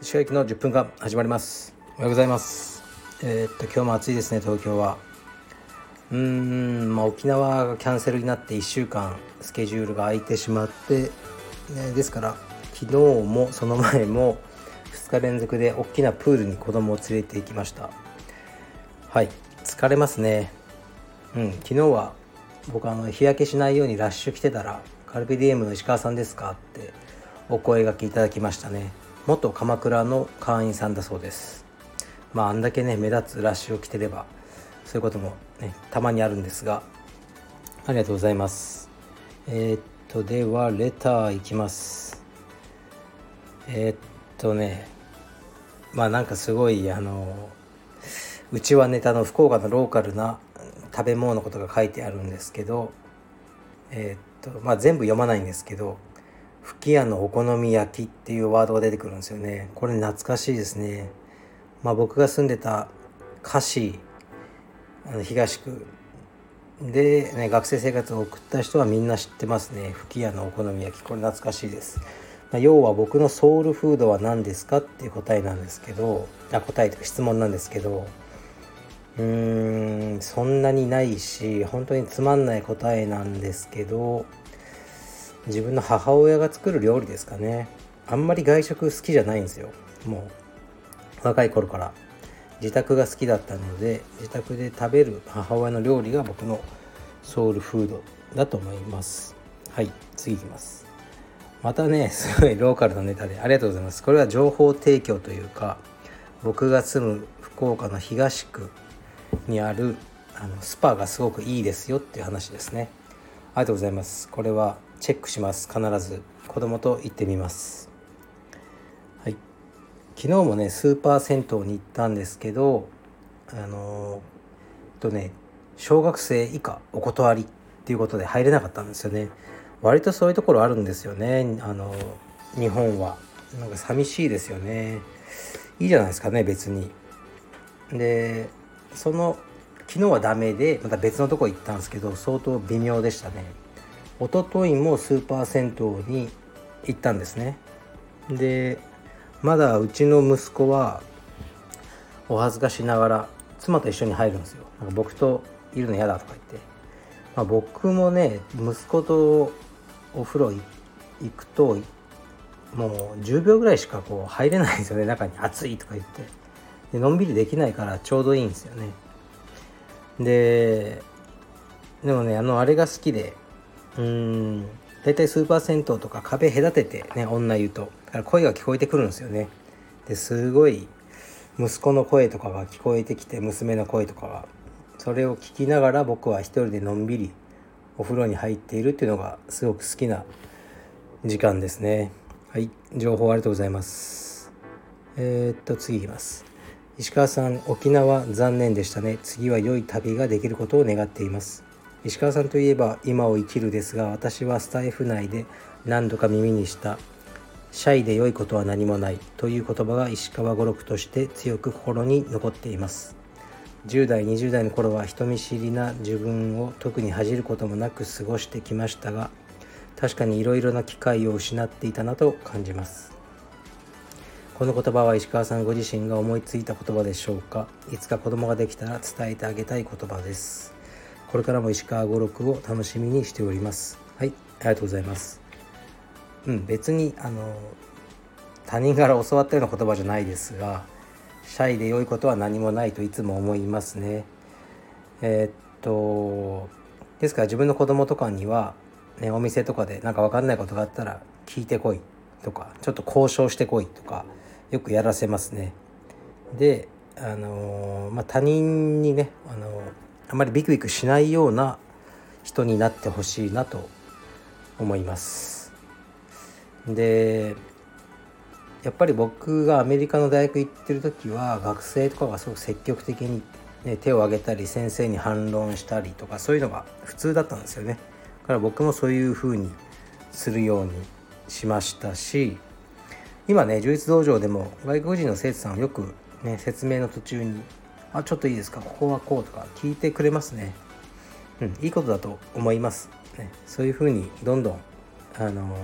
石川行きの10分間始まります。おはようございます。えー、っと今日も暑いですね東京は。うーんまあ沖縄がキャンセルになって1週間スケジュールが空いてしまって、ね、ですから昨日もその前も2日連続で大きなプールに子供を連れて行きました。はい疲れますね。うん昨日は僕あの日焼けしないようにラッシュ来てたらカルビディエムの石川さんですかってお声がけいただきましたね。元鎌倉の会員さんだそうです。まああんだけね目立つラッシュを着てればそういうこともねたまにあるんですがありがとうございます。えー、っとではレターいきます。えー、っとねまあなんかすごいあのうちはネタの福岡のローカルな食べ物のことが書いてあるんですけどえー、っとまあ全部読まないんですけど吹き屋のお好み焼きっていうワードが出てくるんですよね。これ懐かしいですね。まあ僕が住んでた歌詞あの東区。で、ね、学生生活を送った人はみんな知ってますね。吹き屋のお好み焼き。これ懐かしいです、まあ、要は僕のソウルフードは何ですかっていう答えなんですけどあ答えというか質問なんですけどうーんそんなにないし本当につまんない答えなんですけど自分の母親が作る料理ですかね。あんまり外食好きじゃないんですよ。もう若い頃から。自宅が好きだったので自宅で食べる母親の料理が僕のソウルフードだと思います。はい次いきます。またねすごいローカルなネタでありがとうございます。これは情報提供というか僕が住む福岡の東区にあるあのスパがすごくいいですよっていう話ですね。ありがとうございます。これはチェックします。必ず。子供と行ってみます。はい。昨日もねスーパー銭湯に行ったんですけどあのー、とね小学生以下お断りっていうことで入れなかったんですよね。割とそういうところあるんですよね。あの日本は。なんか寂しいですよね。いいじゃないですかね別に。でその昨日はダメでまた別のとこ行ったんですけど相当微妙でしたね。一昨日もスーパー銭湯に行ったんですね。でまだうちの息子はお恥ずかしながら妻と一緒に入るんですよ。なんか僕といるの嫌だとか言って、まあ、僕もね息子とお風呂行くともう10秒ぐらいしかこう入れないんですよね。中に暑いとか言って。でのんびりできないからちょうどいいんですよね。ででもねあのあれが好きでうん大体スーパー銭湯とか壁隔ててね女湯とだから声が聞こえてくるんですよね。ですごい息子の声とかが聞こえてきて娘の声とかがそれを聞きながら僕は一人でのんびりお風呂に入っているっていうのがすごく好きな時間ですね。はい情報ありがとうございます。えー、っと次いきます。石川さん沖縄残念でしたね。次は良い旅ができることを願っています。石川さんといえば今を生きるですが私はスタイフ内で何度か耳にしたシャイで良いことは何もないという言葉が石川語録として強く心に残っています。10代20代の頃は人見知りな自分を特に恥じることもなく過ごしてきましたが確かにいろいろな機会を失っていたなと感じます。この言葉は石川さんご自身が思いついた言葉でしょうか？いつか子供ができたら伝えてあげたい言葉です。これからも石川五六を楽しみにしております。はいありがとうございます。うん別にあの他人から教わったような言葉じゃないですがシャイで良いことは何もないといつも思いますね。えー、っとですから自分の子供とかには、ね、お店とかで何か分かんないことがあったら聞いてこいとかちょっと交渉してこいとかよくやらせますね。であのまあ他人にねあのあまりビクビクしないような人になってほしいなと思います。でやっぱり僕がアメリカの大学行ってる時は学生とかがすごく積極的に、ね、手を挙げたり先生に反論したりとかそういうのが普通だったんですよね。だから僕もそういうふうにするようにしましたし今ね充実道場でも外国人の生徒さんをよくね説明の途中にあちょっといいですか？ここはこうとか聞いてくれますね。うんいいことだと思います。ね、そういうふうにどんどんあの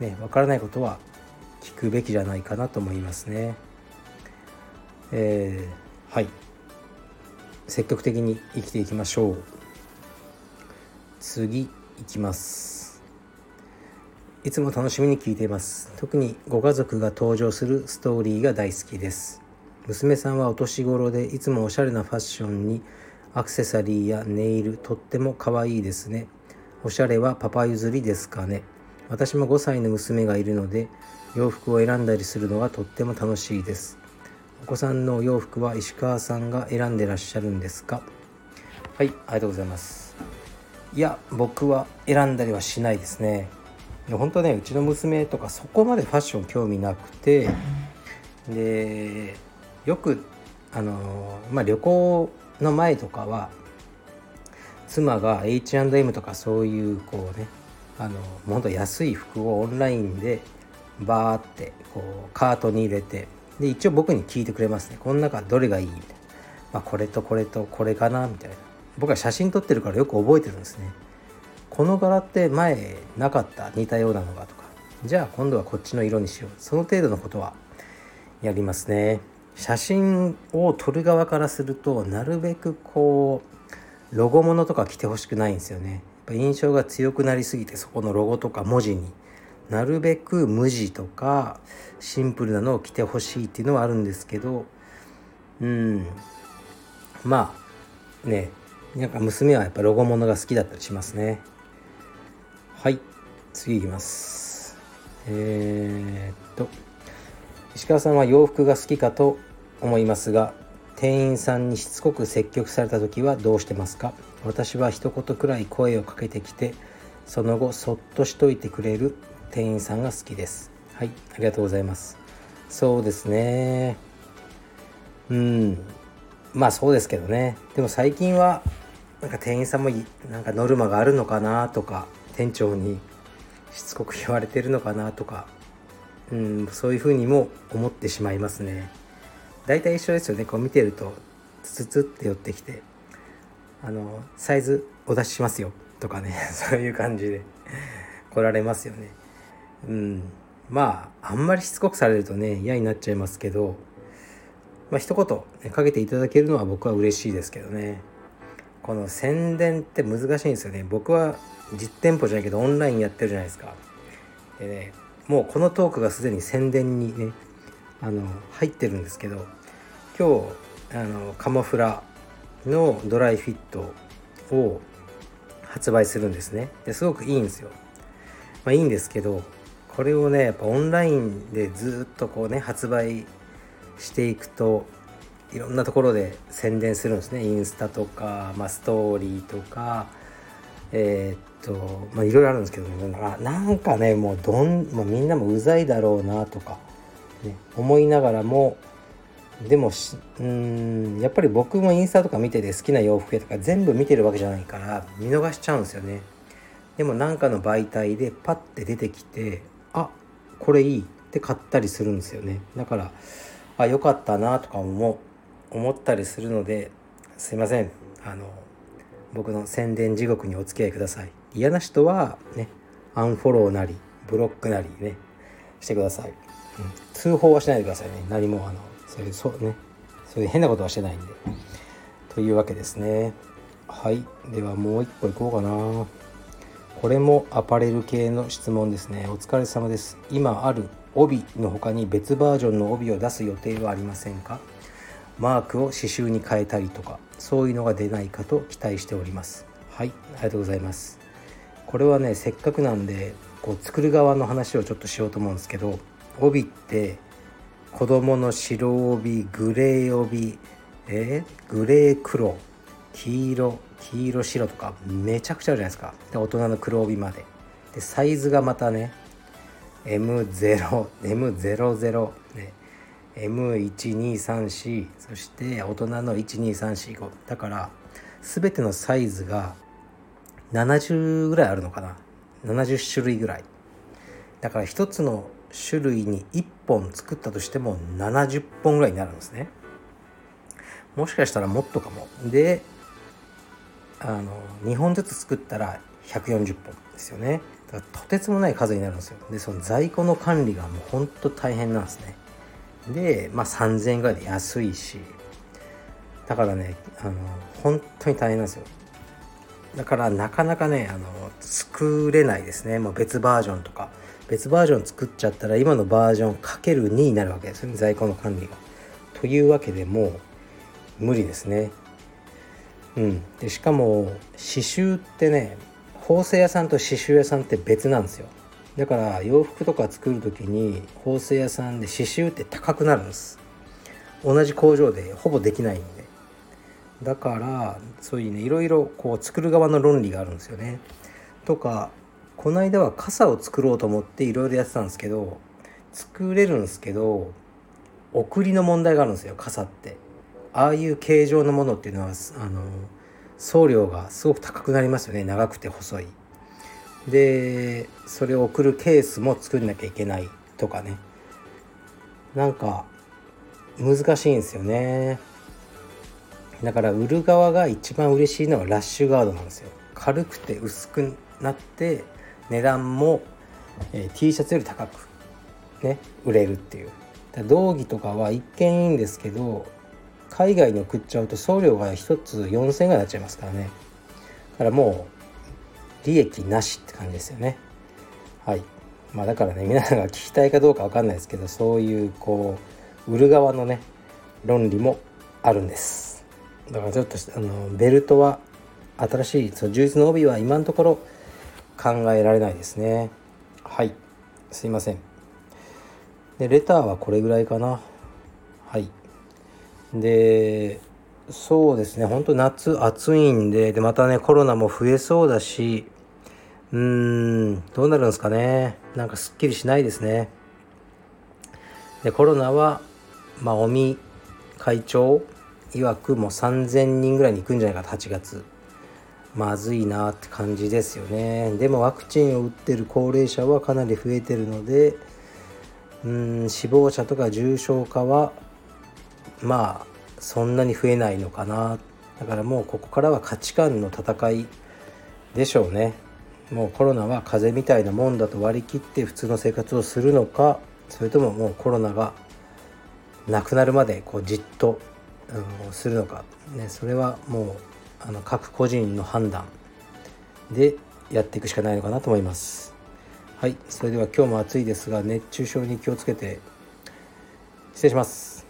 ね分からないことは聞くべきじゃないかなと思いますね。えー、はい。積極的に生きていきましょう。次いきます。いつも楽しみに聞いています。特にご家族が登場するストーリーが大好きです。娘さんはお年頃でいつもおしゃれなファッションにアクセサリーやネイルとっても可愛いですね。おしゃれはパパ譲りですかね。私も5歳の娘がいるので洋服を選んだりするのがとっても楽しいです。お子さんのお洋服は石川さんが選んでらっしゃるんですか？はいありがとうございます。いや僕は選んだりはしないですね。本当ねうちの娘とかそこまでファッション興味なくてでよくあのまあ旅行の前とかは妻が H&M とかそういうこうねあのもっと安い服をオンラインでバーってこうカートに入れてで一応僕に聞いてくれますね。この中どれがいいみたいな、まあ、これとこれとこれかなみたいな。僕は写真撮ってるからよく覚えてるんですね。この柄って前なかった似たようなのがとか。じゃあ今度はこっちの色にしよう。その程度のことは。やりますね。写真を撮る側からするとなるべくこうロゴものとか着てほしくないんですよね。やっぱ印象が強くなりすぎてそこのロゴとか文字に。なるべく無地とかシンプルなのを着てほしいっていうのはあるんですけど。うん。まあね。なんか娘はやっぱロゴものが好きだったりしますね。はい。次いきます。えー、っと。石川さんは洋服が好きかと思いますが店員さんにしつこく接客された時はどうしてますか？私は一言くらい声をかけてきてその後そっとしといてくれる店員さんが好きです。はい。ありがとうございます。そうですね。うん。まあそうですけどね。でも最近はなんか店員さんもなんかノルマがあるのかなとか店長にしつこく言われてるのかなとかうんそういうふうにも思ってしまいますね。大体一緒ですよね。こう見てるとツツツって寄ってきてあのサイズお出ししますよ。とかね。そういう感じで来られますよね。うん。まああんまりしつこくされるとね嫌になっちゃいますけどまあ一言、ね、かけていただけるのは僕は嬉しいですけどね。この宣伝って難しいんですよね。僕は実店舗じゃないけどオンラインやってるじゃないですか。でねもうこのトークがすでに宣伝にねあの入ってるんですけど今日あのカモフラのドライフィットを発売するんですね。ですごくいいんですよ。まあいいんですけどこれをねやっぱオンラインでずっとこうね発売していくといろんなところで宣伝するんですね。インスタとか、まあ、ストーリーとかえー、っとまあいろいろあるんですけど、ね、あなんかねもうどん、まあ、みんなもうざいだろうなとか、ね、思いながらもでもうんやっぱり僕もインスタとか見てて好きな洋服とか全部見てるわけじゃないから見逃しちゃうんですよね。でも何かの媒体でパッて出てきてあこれいいって買ったりするんですよね。だからあ良かったなとか思ったりするのですいません。あの僕の宣伝地獄にお付き合いください。嫌な人はねアンフォローなりブロックなりねしてください、うん、通報はしないでくださいね。何もあのそういうそうね。そういう変なことはしてないんで。というわけですね。はい。ではもう一個いこうかな。これもアパレル系の質問ですね。お疲れ様です。今ある帯の他に別バージョンの帯を出す予定はありませんか？マークを刺繍に変えたりとかそういうのが出ないかと期待しております。はい。ありがとうございます。これはねせっかくなんでこう作る側の話をちょっとしようと思うんですけど帯って子供の白帯グレー帯えー、グレー黒黄色黄色白とかめちゃくちゃあるじゃないですか。で大人の黒帯まで。でサイズがまたね M0、M00、ね、M1234 そして大人の12345だから全てのサイズが70ぐらいあるのかな。70種類ぐらい。だから一つの種類に1本作ったとしても70本ぐらいになるんですね。もしかしたらもっとかも。であの2本ずつ作ったら140本ですよね。だからとてつもない数になるんですよ。でその在庫の管理がもうほんと大変なんですね。でまあ3000円ぐらいで安いしだからねあの本当に大変なんですよ。だからなかなかねあの作れないですね、まあ、別バージョンとか。別バージョン作っちゃったら今のバージョンかける2になるわけですよね。在庫の管理が。というわけでもう無理ですね。うん、でしかも刺繍ってね縫製屋さんと刺繍屋さんって別なんですよ。だから洋服とか作る時に縫製屋さんで刺繍って高くなるんです同じ工場でほぼできないんでだからそういうねいろいろこう作る側の論理があるんですよね。とかこの間は傘を作ろうと思っていろいろやってたんですけど作れるんですけど送りの問題があるんですよ傘って。ああいう形状のものっていうのはあの送料がすごく高くなりますよね長くて細い。でそれを送るケースも作んなきゃいけないとかね。なんか難しいんですよね。だから売る側が一番嬉しいのはラッシュガードなんですよ。軽くて薄くなって値段も、えー、T シャツより高くね売れるっていう。道着とかは一見いいんですけど海外に送っちゃうと送料が1つ4000円ぐらいになっちゃいますからね。だからもう利益なしって感じですよね。はい。まあだからね皆さんが聞きたいかどうか分かんないですけどそういうこう売る側のね論理もあるんです。だからちょっとあのベルトは新しいその充実の帯は今のところ考えられないですね。はい。すいません。でレターはこれぐらいかな。はい。でそうですね。ほんと夏暑いんででまたねコロナも増えそうだしうーんどうなるんですかね。なんかすっきりしないですね。でコロナはまあ尾身会長曰くもう3000人ぐらいに行くんじゃないかと。8月。まずいなって感じですよね。でもワクチンを打ってる高齢者はかなり増えてるのでうん死亡者とか重症化はまあそんなに増えないのかな。だからもうここからは価値観の戦いでしょうね。もうコロナは風邪みたいなもんだと割り切って普通の生活をするのかそれとももうコロナがなくなるまでこうじっとあのするのか、ね、それはもうあの各個人の判断でやっていくしかないのかなと思います。はい、それでは今日も暑いですが熱中症に気をつけて失礼します。